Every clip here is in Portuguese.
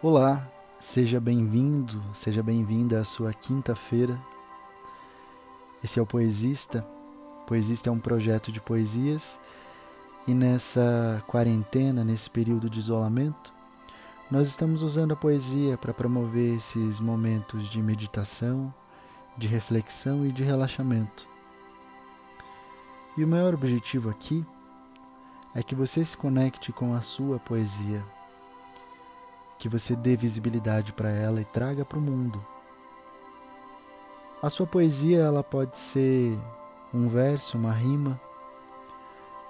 Olá, seja bem-vindo, seja bem-vinda à sua quinta-feira. Esse é o Poesista. Poesista é um projeto de poesias e nessa quarentena, nesse período de isolamento, nós estamos usando a poesia para promover esses momentos de meditação, de reflexão e de relaxamento. E o maior objetivo aqui é que você se conecte com a sua poesia que você dê visibilidade para ela e traga para o mundo. A sua poesia ela pode ser um verso, uma rima,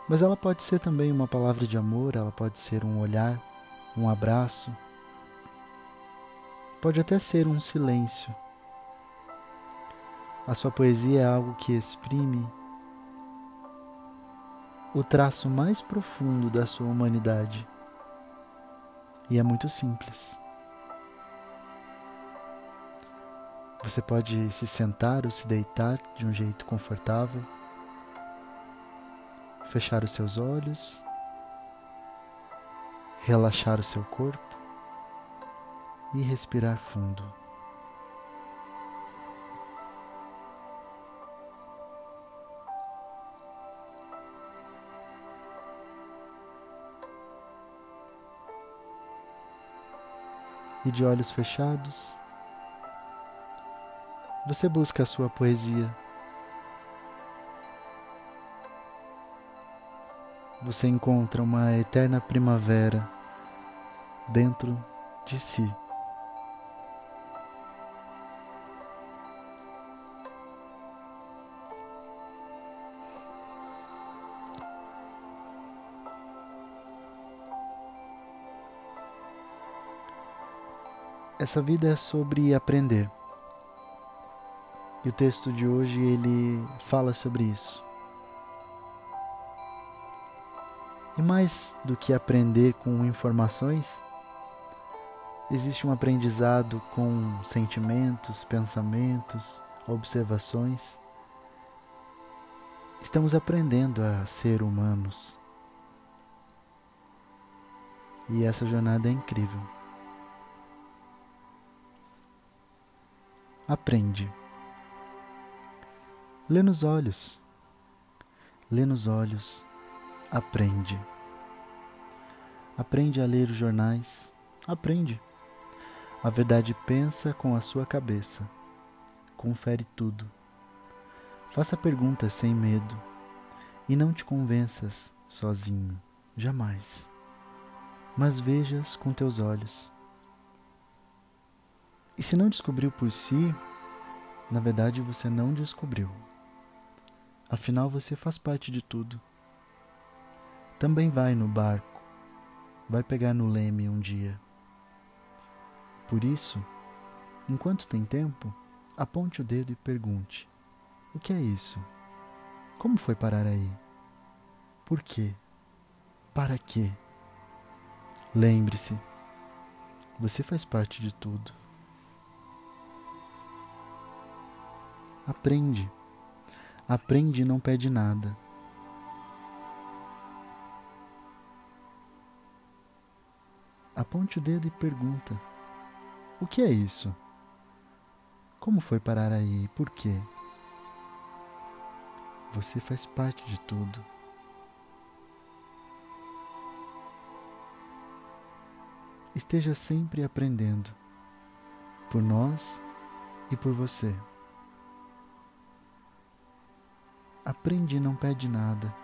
mas ela pode ser também uma palavra de amor, ela pode ser um olhar, um abraço, pode até ser um silêncio. A sua poesia é algo que exprime o traço mais profundo da sua humanidade. E é muito simples. Você pode se sentar ou se deitar de um jeito confortável, fechar os seus olhos, relaxar o seu corpo e respirar fundo. E de olhos fechados, você busca a sua poesia. Você encontra uma eterna primavera dentro de si. Essa vida é sobre aprender. E o texto de hoje ele fala sobre isso. E mais do que aprender com informações, existe um aprendizado com sentimentos, pensamentos, observações. Estamos aprendendo a ser humanos. E essa jornada é incrível. Aprende. Lê nos olhos. Lê nos olhos, aprende. Aprende a ler os jornais, aprende. A verdade pensa com a sua cabeça. Confere tudo. Faça perguntas sem medo e não te convenças sozinho, jamais. Mas vejas com teus olhos e se não descobriu por si, na verdade você não descobriu. Afinal, você faz parte de tudo. Também vai no barco, vai pegar no leme um dia. Por isso, enquanto tem tempo, aponte o dedo e pergunte: O que é isso? Como foi parar aí? Por quê? Para quê? Lembre-se, você faz parte de tudo. Aprende. Aprende e não pede nada. Aponte o dedo e pergunta: O que é isso? Como foi parar aí e por quê? Você faz parte de tudo. Esteja sempre aprendendo por nós e por você. Aprende e não pede nada.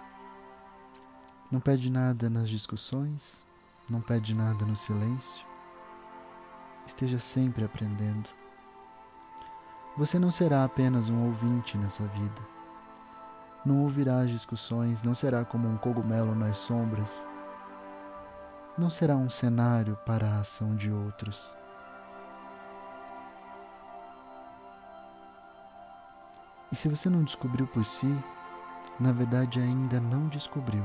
Não pede nada nas discussões, não pede nada no silêncio. Esteja sempre aprendendo. Você não será apenas um ouvinte nessa vida. Não ouvirá as discussões, não será como um cogumelo nas sombras. Não será um cenário para a ação de outros. E se você não descobriu por si, na verdade ainda não descobriu.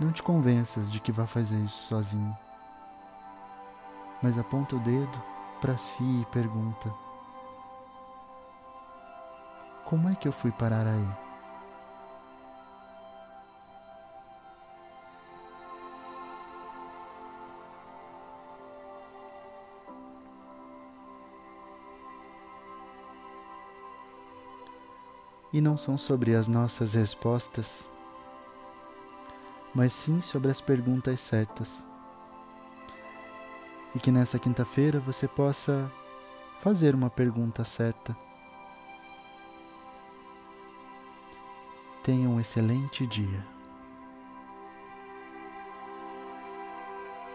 Não te convenças de que vai fazer isso sozinho, mas aponta o dedo para si e pergunta: Como é que eu fui parar aí? E não são sobre as nossas respostas, mas sim sobre as perguntas certas. E que nessa quinta-feira você possa fazer uma pergunta certa. Tenha um excelente dia.